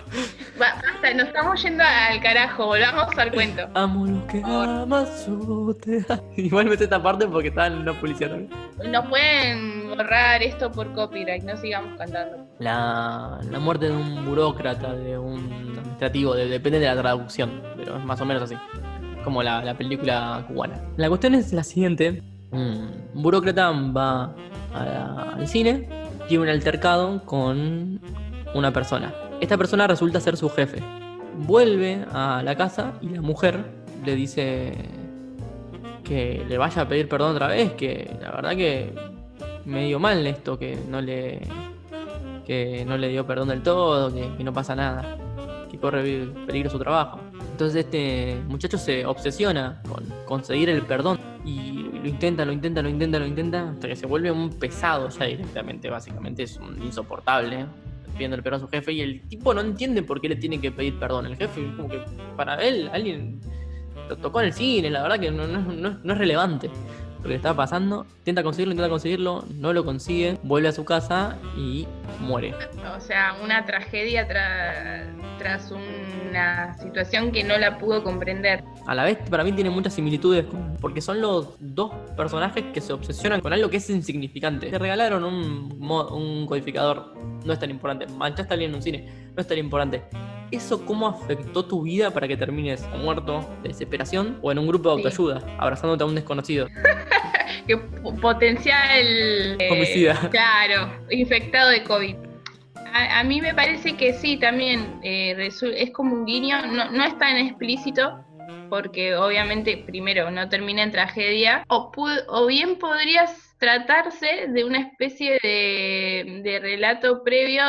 basta, nos estamos yendo al carajo, volvamos al cuento. Amo lo que amas, yo te Igual me sé esta parte porque estaba en una policía también. Nos pueden borrar esto por copyright, no sigamos cantando. La, la muerte de un burócrata, de un administrativo, depende de la traducción, pero es más o menos así. Como la, la película cubana. La cuestión es la siguiente. Un burócrata va al cine, tiene un altercado con una persona. Esta persona resulta ser su jefe. Vuelve a la casa y la mujer le dice que le vaya a pedir perdón otra vez, que la verdad que me dio mal esto, que no le que no le dio perdón del todo, que, no pasa nada, que corre peligro su trabajo. Entonces este muchacho se obsesiona con conseguir el perdón y lo intenta, lo intenta, lo intenta, lo intenta, hasta que se vuelve un pesado ya directamente, básicamente es un insoportable pidiendo el perdón a su jefe y el tipo no entiende por qué le tiene que pedir perdón. El jefe, como que para él, alguien lo tocó en el cine, la verdad que no, no es relevante lo que le estaba pasando, intenta conseguirlo, intenta conseguirlo, no lo consigue, vuelve a su casa y muere. O sea, una tragedia tras una situación que no la pudo comprender. A la vez, para mí tiene muchas similitudes, porque son los dos personajes que se obsesionan con algo que es insignificante. Te regalaron un, un codificador, no es tan importante. Manchaste a alguien en un cine, no es tan importante. ¿Eso cómo afectó tu vida para que termines muerto de desesperación o en un grupo de autoayuda, abrazándote a un desconocido? que potencial... Eh, Homicida. Claro, infectado de COVID. A, mí me parece que sí, también eh, es como un guiño, no, no es tan explícito, porque obviamente primero no termina en tragedia, o, o bien podrías tratarse de una especie de, relato previo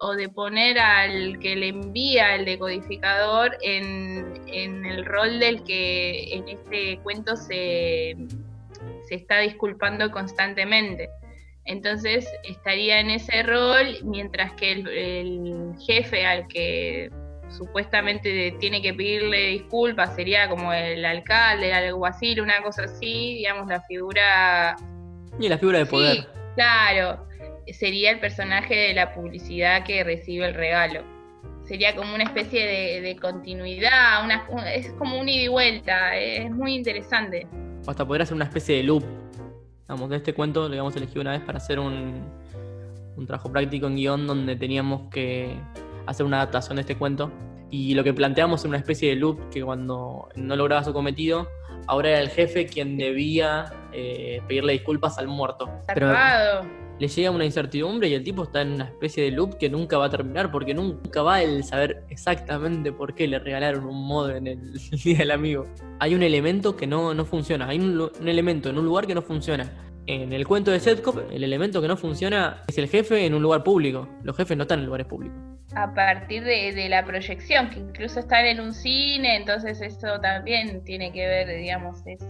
o de poner al que le envía el decodificador en, el rol del que en este cuento se, se está disculpando constantemente. Entonces estaría en ese rol, mientras que el, jefe al que supuestamente tiene que pedirle disculpas sería como el alcalde, el alguacil, una cosa así, digamos, la figura y la figura de poder. claro, sería el personaje de la publicidad que recibe el regalo. Sería como una especie de, continuidad, una, es como un ida y vuelta, es muy interesante. O hasta poder hacer una especie de loop. Vamos, de este cuento lo habíamos elegido una vez para hacer un, un trabajo práctico en guion donde teníamos que hacer una adaptación de este cuento. Y lo que planteamos era una especie de loop que cuando no lograba su cometido, ahora era el jefe quien debía eh, pedirle disculpas al muerto. Pero le llega una incertidumbre y el tipo está en una especie de loop que nunca va a terminar porque nunca va a saber exactamente por qué le regalaron un modo en el Día del Amigo. Hay un elemento que no, no funciona, hay un, elemento en un lugar que no funciona. En el cuento de Setkop, el elemento que no funciona es el jefe en un lugar público. Los jefes no están en lugares públicos a partir de, la proyección, que incluso están en un cine, entonces eso también tiene que ver, digamos, es...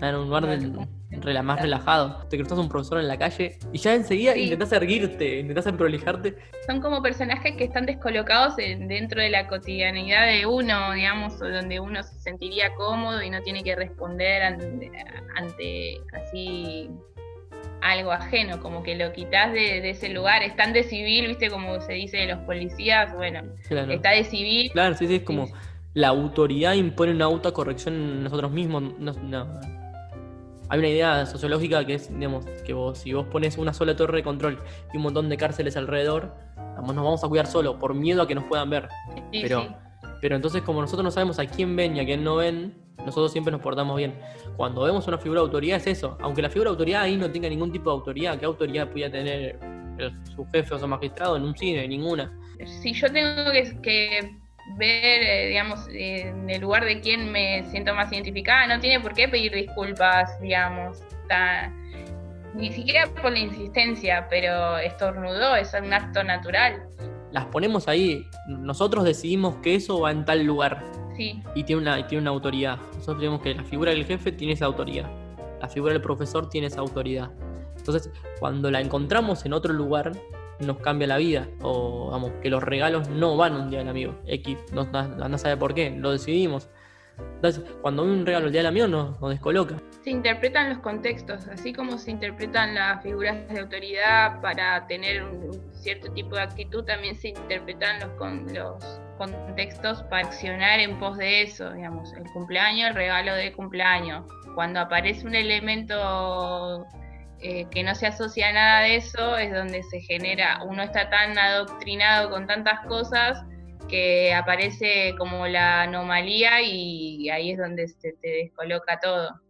En un lugar de, más relajado. Te cruzas un profesor en la calle y ya enseguida intentas erguirte, intentas emprolijarte. Son como personajes que están descolocados dentro de la cotidianidad de uno, digamos, donde uno se sentiría cómodo y no tiene que responder ante así algo ajeno, como que lo quitas de, ese lugar, es tan de civil, viste, como se dice de los policías, bueno, está de civil. Claro, sí, sí, es como la autoridad impone una autocorrección en nosotros mismos. No, Hay una idea sociológica que es, digamos, que vos, si vos pones una sola torre de control y un montón de cárceles alrededor, nos vamos a cuidar solo, por miedo a que nos puedan ver. pero, pero entonces, como nosotros no sabemos a quién ven y a quién no ven, nosotros siempre nos portamos bien. Cuando vemos una figura de autoridad es eso. Aunque la figura de autoridad ahí no tenga ningún tipo de autoridad, ¿qué autoridad podía tener su jefe o su magistrado en un cine? Ninguna. Si yo tengo que, ver, eh, digamos, en el lugar de quién me siento más identificada, no tiene por qué pedir disculpas, digamos. ni siquiera por la insistencia, pero estornudó, es un acto natural. Las ponemos ahí, nosotros decidimos que eso va en tal lugar y tiene una, tiene una autoridad. Nosotros tenemos que la figura del jefe tiene esa autoridad. La figura del profesor tiene esa autoridad. Entonces, cuando la encontramos en otro lugar, nos cambia la vida. O vamos, que los regalos no van un día del amigo. X, no, no, sabe por qué, lo decidimos. Entonces, cuando hay un regalo el día del amigo nos, nos descoloca. Se interpretan los contextos, así como se interpretan las figuras de autoridad para tener un cierto tipo de actitud, también se interpretan los, con, los contextos para accionar en pos de eso, digamos, el cumpleaños, el regalo de cumpleaños. Cuando aparece un elemento eh, que no se asocia a nada de eso, es donde se genera, uno está tan adoctrinado con tantas cosas que aparece como la anomalía y ahí es donde se te descoloca todo.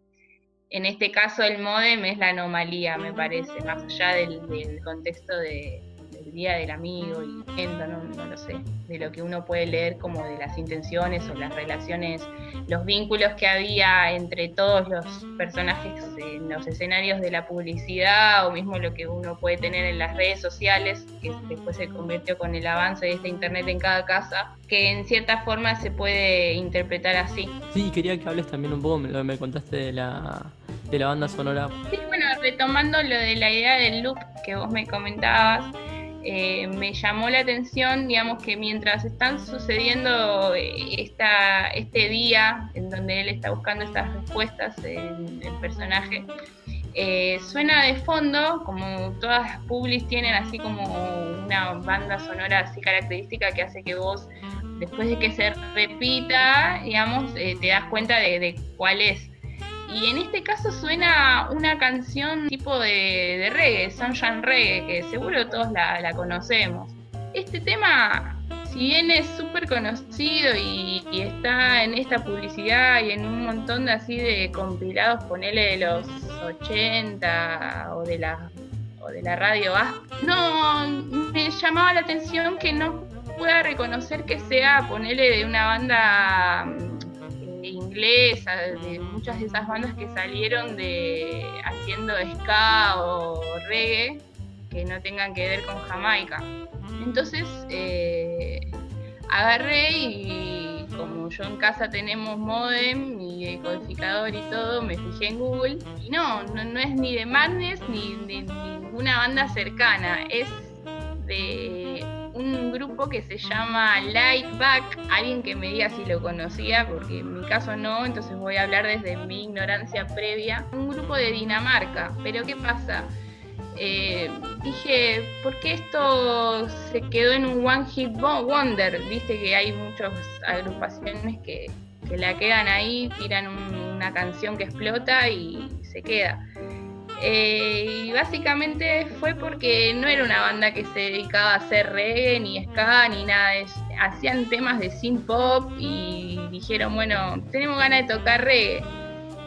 En este caso el modem es la anomalía, me parece, más allá del contexto de, día del amigo y no, no lo sé, de lo que uno puede leer como de las intenciones o las relaciones, los vínculos que había entre todos los personajes en los escenarios de la publicidad o mismo lo que uno puede tener en las redes sociales, que después se convirtió con el avance de este internet en cada casa, que en cierta forma se puede interpretar así. Sí, quería que hables también un poco, me, me contaste de la de la banda sonora. Sí, bueno, retomando lo de la idea del loop que vos me comentabas, eh, me llamó la atención, digamos, que mientras están sucediendo eh, esta, este día en donde él está buscando estas respuestas el personaje, eh, suena de fondo, como todas las publis tienen así como una banda sonora así característica que hace que vos, después de que se repita, digamos, te das cuenta de cuál es. Y en este caso suena una canción tipo de, de reggae, Sunshine Reggae, que seguro todos la, conocemos. Este tema, si bien es súper conocido y, está en esta publicidad y en un montón de así de compilados, ponele de los 80 o de la, o de la radio no, me llamaba la atención que no pueda reconocer que sea, ponele de una banda inglesa, de muchas de esas bandas que salieron de haciendo ska o reggae que no tengan que ver con Jamaica. Entonces eh, agarré y como yo en casa tenemos modem y codificador y todo, me fijé en Google y no, no, es ni de Madness ni de ninguna banda cercana, es de un grupo que se llama Lightback, alguien que me diga si lo conocía, porque en mi caso no, entonces voy a hablar desde mi ignorancia previa. Un grupo de Dinamarca, pero ¿qué pasa? Eh, dije, ¿por qué esto se quedó en un One Hit Wonder? Viste que hay muchas agrupaciones que, que la quedan ahí, tiran una canción que explota y se queda. Eh, y básicamente fue porque no era una banda que se dedicaba a hacer reggae, ni ska, ni nada. hacían temas de synth pop y dijeron, bueno, tenemos ganas de tocar reggae.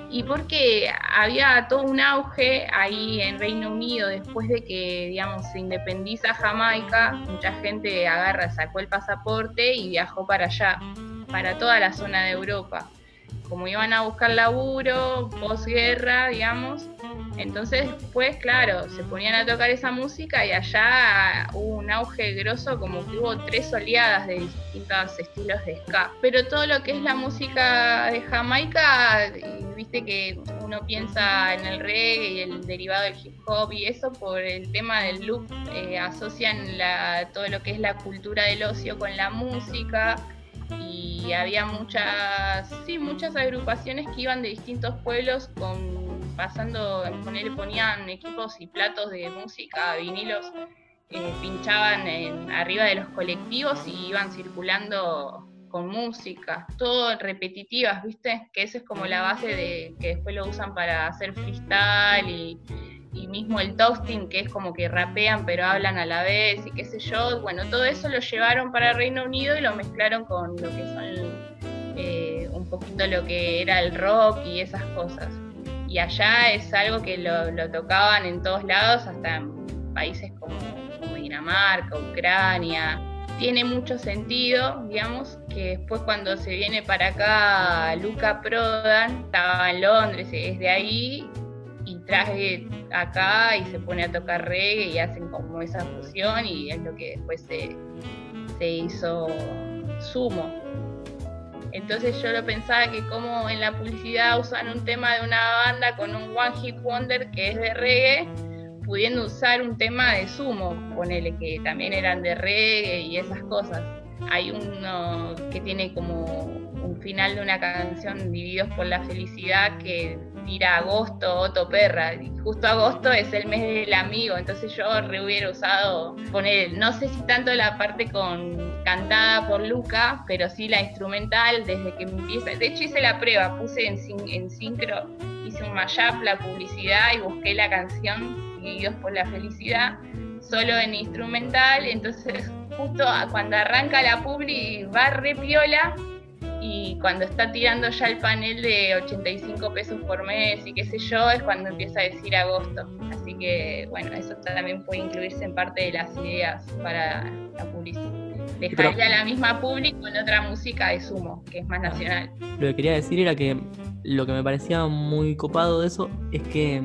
Y porque había todo un auge ahí en Reino Unido después de que, digamos, se independiza Jamaica, mucha gente agarra, sacó el pasaporte y viajó para allá, para toda la zona de Europa como iban a buscar laburo, posguerra, digamos. Entonces, pues claro, se ponían a tocar esa música y allá hubo un auge grosso, como que hubo tres oleadas de distintos estilos de ska. Pero todo lo que es la música de Jamaica, viste que uno piensa en el reggae y el derivado del hip hop y eso por el tema del loop, eh, asocian la, todo lo que es la cultura del ocio con la música y había muchas, sí, muchas agrupaciones que iban de distintos pueblos con pasando, poner, ponían equipos y platos de música, vinilos, eh, pinchaban en, arriba de los colectivos y iban circulando con música, todo repetitivas, ¿viste? Que esa es como la base de que después lo usan para hacer freestyle y mismo el toasting, que es como que rapean pero hablan a la vez y qué sé yo, bueno, todo eso lo llevaron para Reino Unido y lo mezclaron con lo que son eh, un poquito lo que era el rock y esas cosas. Y allá es algo que lo, tocaban en todos lados, hasta en países como, como Dinamarca, Ucrania. Tiene mucho sentido, digamos, que después cuando se viene para acá Luca Prodan, estaba en Londres, es de ahí, y traje acá y se pone a tocar reggae y hacen como esa fusión y es lo que después se, se hizo sumo. Entonces yo lo pensaba que como en la publicidad usan un tema de una banda con un One Hit Wonder que es de reggae, pudiendo usar un tema de sumo, ponele que también eran de reggae y esas cosas. Hay uno que tiene como un final de una canción Divididos por la Felicidad que tira agosto, Otto Perra. Y justo agosto es el mes del amigo, entonces yo re hubiera usado poner, no sé si tanto la parte con cantada por Luca, pero sí la instrumental desde que empieza. De hecho hice la prueba, puse en, en sincro, hice un mashup, la publicidad y busqué la canción Divididos por la Felicidad solo en instrumental, entonces justo cuando arranca la publi va re piola y cuando está tirando ya el panel de 85 pesos por mes y qué sé yo, es cuando empieza a decir agosto. Así que bueno, eso también puede incluirse en parte de las ideas para la publicidad. Dejarle a la misma público con otra música de sumo, que es más nacional. Lo que quería decir era que lo que me parecía muy copado de eso es que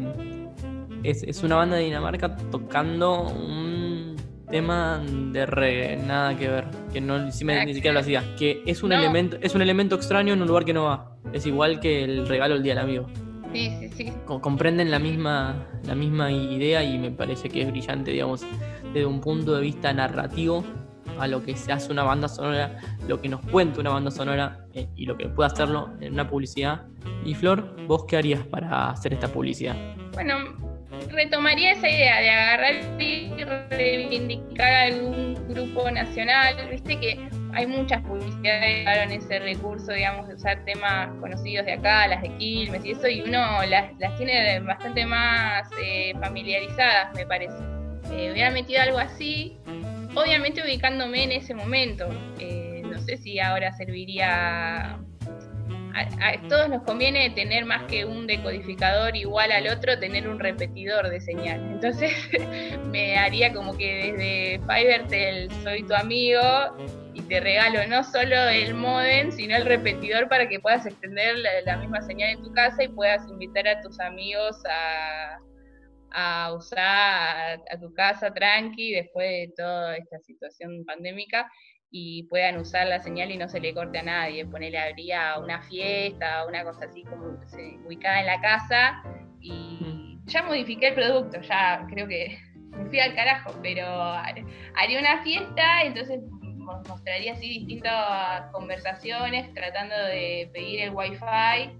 es, es una banda de Dinamarca tocando un tema de reggae, nada que ver, que no ni siquiera lo hacía, que es un elemento es un elemento extraño en un lugar que no va. Es igual que el regalo el día del amigo. Sí, sí, sí. comprenden la misma la misma idea y me parece que es brillante, digamos, desde un punto de vista narrativo a lo que se hace una banda sonora, lo que nos cuenta una banda sonora eh, y lo que puede hacerlo en una publicidad. Y Flor, ¿vos qué harías para hacer esta publicidad? Bueno, retomaría esa idea de agarrar y reivindicar algún grupo nacional. Viste que hay muchas publicidades que usaron ese recurso, digamos, de usar temas conocidos de acá, las de Quilmes y eso, y uno las, tiene bastante más eh, familiarizadas, me parece. Eh, hubiera metido algo así, obviamente ubicándome en ese momento. Eh, no sé si ahora serviría a, todos nos conviene tener más que un decodificador igual al otro, tener un repetidor de señal. Entonces me haría como que desde Fivertel soy tu amigo y te regalo no solo el modem, sino el repetidor para que puedas extender la, misma señal en tu casa y puedas invitar a tus amigos a, a usar a, tu casa tranqui después de toda esta situación pandémica y puedan usar la señal y no se le corte a nadie. Ponerle habría una fiesta, una cosa así como ubicada en la casa y ya modifiqué el producto, ya creo que me fui al carajo, pero haría una fiesta, entonces mostraría así distintas conversaciones tratando de pedir el wifi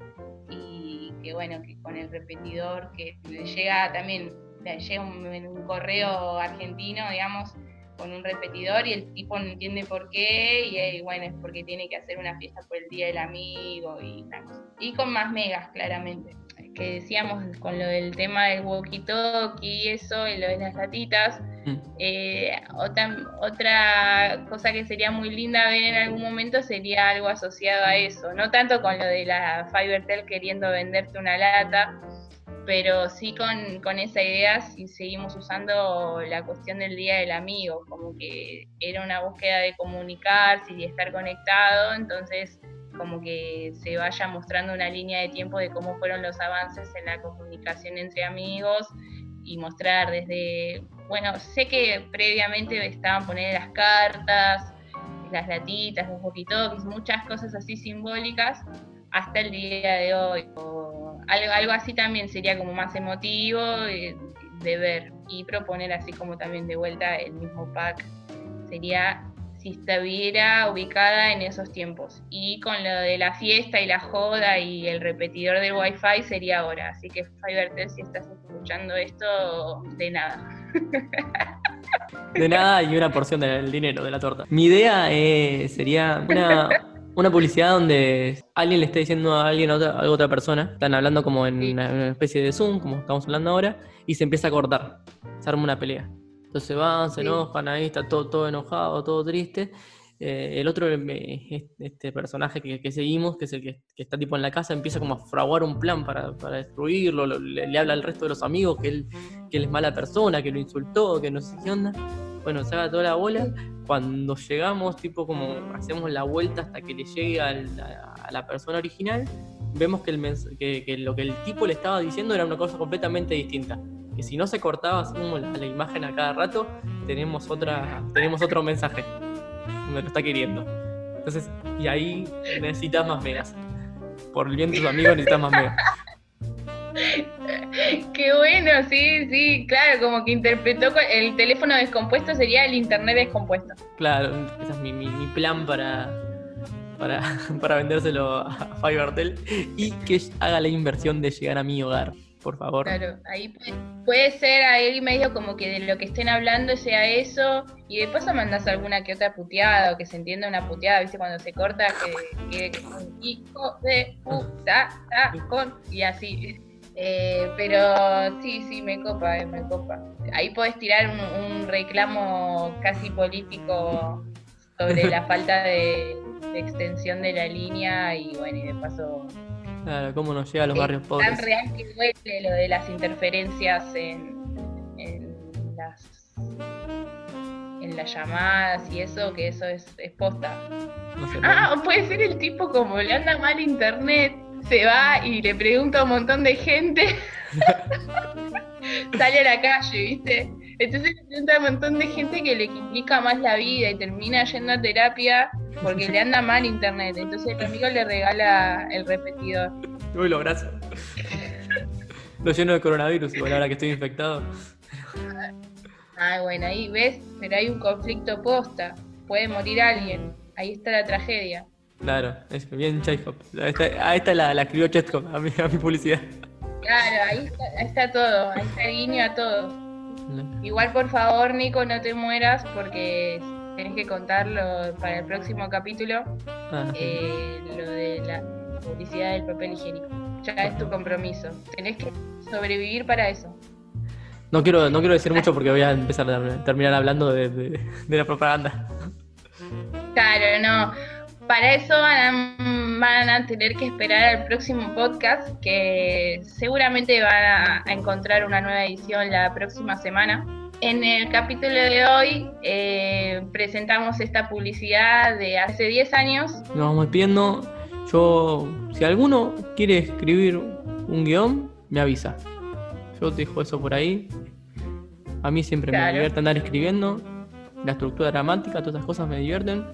que bueno, que con el repetidor que llega también, llega un correo argentino, digamos, con un repetidor y el tipo no entiende por qué y, eh, bueno, es porque tiene que hacer una fiesta por el Día del Amigo y Y con más megas, claramente. Que decíamos con lo del tema del walkie-talkie y eso, y lo de las latitas. Mm. Eh, otra, otra cosa que sería muy linda ver en algún momento sería algo asociado a eso. No tanto con lo de la Fibertel queriendo venderte una lata, pero sí con, con, esa idea si seguimos usando la cuestión del Día del Amigo, como que era una búsqueda de comunicarse y de estar conectado, entonces como que se vaya mostrando una línea de tiempo de cómo fueron los avances en la comunicación entre amigos y mostrar desde, bueno, sé que previamente estaban poniendo las cartas, las latitas, los walkie muchas cosas así simbólicas, hasta el día de hoy. algo, algo así también sería como más emotivo de, ver y proponer así como también de vuelta el mismo pack. Sería si estuviera ubicada en esos tiempos. Y con lo de la fiesta y la joda y el repetidor del wifi sería ahora. Así que Fivertel, si estás escuchando esto, de nada. De nada y una porción del dinero de la torta. Mi idea eh, sería una, una publicidad donde alguien le está diciendo a alguien, a otra, a otra persona, están hablando como en una, especie de Zoom, como estamos hablando ahora, y se empieza a cortar, se arma una pelea. Entonces van, se enojan, ahí está todo, todo enojado, todo triste. Eh, el otro, este personaje que, seguimos, que es el que, está tipo en la casa, empieza como a fraguar un plan para, destruirlo, le, habla al resto de los amigos que él, que él es mala persona, que lo insultó, que no sé qué onda. Bueno, se haga toda la bola cuando llegamos, tipo como hacemos la vuelta hasta que le llegue a la, persona original, vemos que, el que, lo que el tipo le estaba diciendo era una cosa completamente distinta. Que si no se cortaba como la, imagen a cada rato, tenemos, otra, tenemos otro mensaje. Me lo está queriendo. Entonces, y ahí necesitas más megas. Por el bien de tus amigos necesitas más megas. Qué bueno, sí, sí, claro, como que interpretó el teléfono descompuesto sería el internet descompuesto. Claro, ese es mi, mi- mi plan para, para, para vendérselo a Fivertel y que haga la inversión de llegar a mi hogar, por favor. Claro, ahí puede, puede ser ahí medio como que de lo que estén hablando sea eso y de paso mandas alguna que otra puteada o que se entienda una puteada, viste, cuando se corta que que- hijo de puta ta, con y así. Eh, pero sí, sí, me copa, eh, me copa. Ahí podés tirar un, un reclamo casi político sobre la falta de, de extensión de la línea y bueno, y de paso Claro, cómo nos llega a los es barrios tan pobres. real que duele lo de las interferencias en, en las en las llamadas y eso, que eso es, es posta. No sé, Ah, o puede ser el tipo como le anda mal internet, se va y le pregunta a un montón de gente, sale a la calle, ¿viste? Entonces le pregunta a un montón de gente que le complica más la vida y termina yendo a terapia porque le anda mal internet. Entonces el amigo le regala el repetidor. Uy, lo abrazo. Lo lleno de coronavirus, igual ahora que estoy infectado. Ah, bueno, ahí ves, pero hay un conflicto posta. Puede morir alguien. Ahí está la tragedia. Claro, es bien Chekhov. Esta, a esta la, la escribió Chekhov, a mi, a mi publicidad. Claro, ahí está, ahí está todo. Ahí está el guiño a todo. Igual, por favor, Nico, no te mueras porque tenés que contarlo para el próximo capítulo. Ah, eh, lo de la publicidad del papel higiénico. Ya es tu compromiso. Tenés que sobrevivir para eso. No quiero, no quiero decir mucho porque voy a empezar a terminar hablando de, de- de la propaganda. Claro, no. Para eso van a, van a tener que esperar al próximo podcast, que seguramente van a, a encontrar una nueva edición la próxima semana. En el capítulo de hoy eh, presentamos esta publicidad de hace 10 años. Nos vamos despidiendo. Yo, si alguno quiere escribir un guion, me avisa. Yo te dejo eso por ahí. A mí siempre me divierte andar escribiendo. La estructura dramática, todas esas cosas me divierten.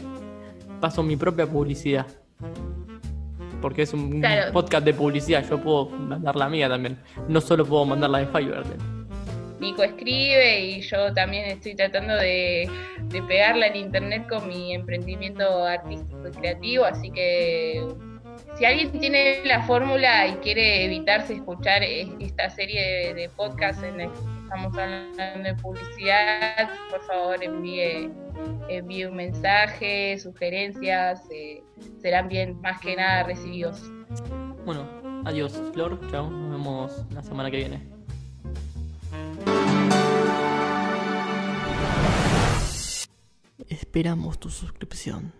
Paso mi propia publicidad. Porque es un Claro. podcast de publicidad. Yo puedo mandar la mía también. No solo puedo mandar la de Fivertel. Nico escribe y yo también estoy tratando de, pegarla en internet con mi emprendimiento artístico y creativo, así que si alguien tiene la fórmula y quiere evitarse escuchar es- esta serie de, de podcasts en la que estamos hablando de publicidad, por favor envíe, envíe un mensaje, sugerencias, eh, serán bien más que nada recibidos. Bueno, adiós, Flor. Chao. Nos vemos la semana que viene. Esperamos tu suscripción.